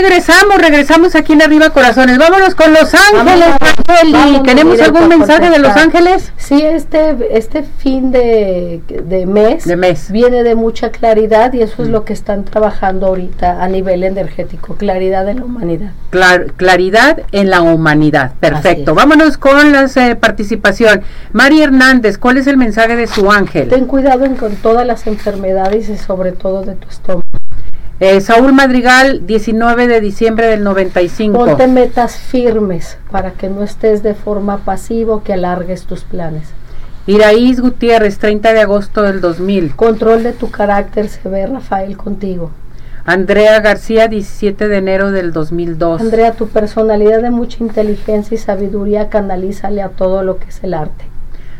Regresamos, regresamos aquí en Arriba Corazones. Vámonos con Los Ángeles, Vámonos ¿Tenemos algún mensaje de Los. Ángeles? Sí, este, este fin de, de mes De mes. viene de mucha claridad y eso es lo que están trabajando ahorita a nivel energético, claridad en la humanidad. Clar- claridad en la humanidad. Perfecto. Vámonos con la participación. Mari Hernández, ¿cuál es el mensaje de su ángel? Ten cuidado en- con todas las enfermedades y sobre todo de tu estómago. Eh, Saúl Madrigal, 19 de diciembre del 95. Ponte metas firmes para que no estés de forma pasiva o que alargues tus planes. Iraíz Gutiérrez, 30 de agosto del 2000. Control de tu carácter se ve Rafael contigo. Andrea García, 17 de enero del 2002. Andrea, tu personalidad de mucha inteligencia y sabiduría canalízale a todo lo que es el arte.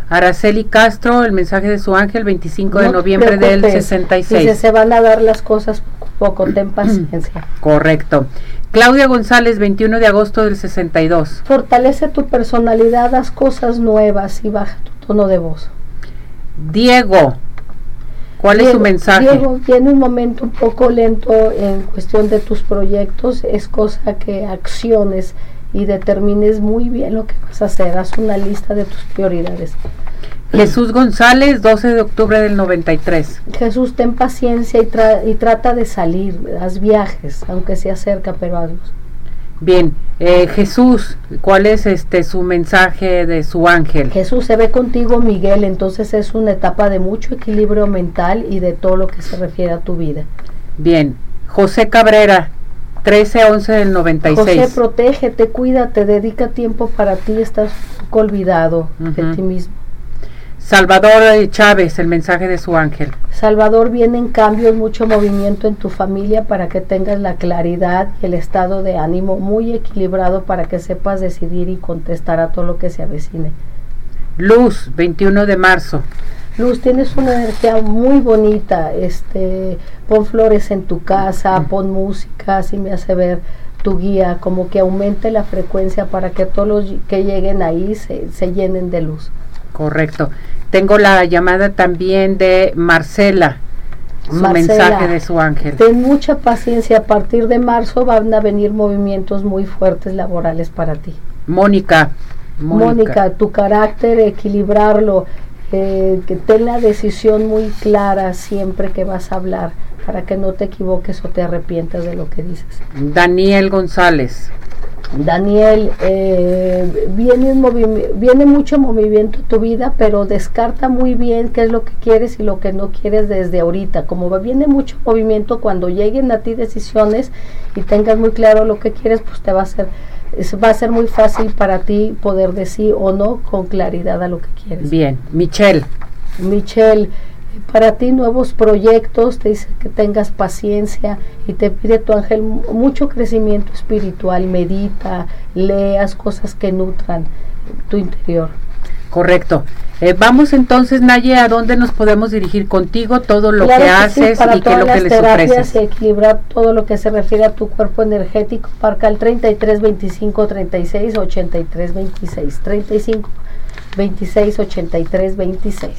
Araceli Castro, el mensaje de su ángel, 25 de No te noviembre del preocupes. 66. Dice, se van a dar las cosas poco a poco, ten paciencia. Correcto. Claudia González, 21 de agosto del 62. Fortalece tu personalidad, haz cosas nuevas y baja tu tono de voz. Diego, ¿cuál es su Diego- mensaje? Diego, viene un momento un poco lento en cuestión de tus proyectos, es cosa que acciones y determines muy bien lo que vas a hacer, haz una lista de tus prioridades. Jesús González, 12 de octubre del 93. Jesús, ten paciencia y, tra- y trata de salir, haz viajes, aunque sea cerca, pero hazlos. Bien, eh, Jesús, ¿cuál es este su mensaje de su ángel? Jesús se ve contigo, Miguel, entonces es una etapa de mucho equilibrio mental y de todo lo que se refiere a tu vida. Bien, José Cabrera, 13-11 del 96. José, protégete, cuídate, dedica tiempo para ti, estás olvidado de ti mismo. Salvador eh, Chávez, el mensaje de su ángel. Salvador, vienen cambios, mucho movimiento en tu familia para que tengas la claridad y el estado de ánimo muy equilibrado para que sepas decidir y contestar a todo lo que se avecine. Luz, 21 de marzo. Luz, tienes una energía muy bonita, este, pon flores en tu casa, pon música, así me hace ver tu guía, como que aumente la frecuencia para que todos los que lleguen ahí se, se llenen de luz. Correcto. Tengo la llamada también de Marcela. Su Marcela, mensaje de su ángel. Ten mucha paciencia, a partir de marzo van a venir movimientos muy fuertes laborales para ti. Mónica. Mónica, tu carácter, equilibrarlo, eh, que ten la decisión muy clara siempre que vas a hablar para que no te equivoques o te arrepientas de lo que dices. Daniel González. Daniel, eh, viene, mucho movimiento en tu vida, pero descarta muy bien qué es lo que quieres y lo que no quieres desde ahorita. Como va- viene mucho movimiento, cuando lleguen a ti decisiones y tengas muy claro lo que quieres, pues te va a ser, es- va a ser muy fácil para ti poder decir o no con claridad a lo que quieres. Bien. Michelle. Michelle, para ti nuevos proyectos, te dice que tengas paciencia y te pide tu ángel mu- mucho crecimiento espiritual, medita, leas cosas que nutran tu interior. Correcto. Eh, vamos entonces, Naye, ¿a dónde nos podemos dirigir contigo? Todo lo Claro que sí, haces para y qué todas lo que las les terapias ofreces. y equilibrar todo lo que se refiere a tu cuerpo energético, marca el 33 25 36 83 26, 35 26 83 26.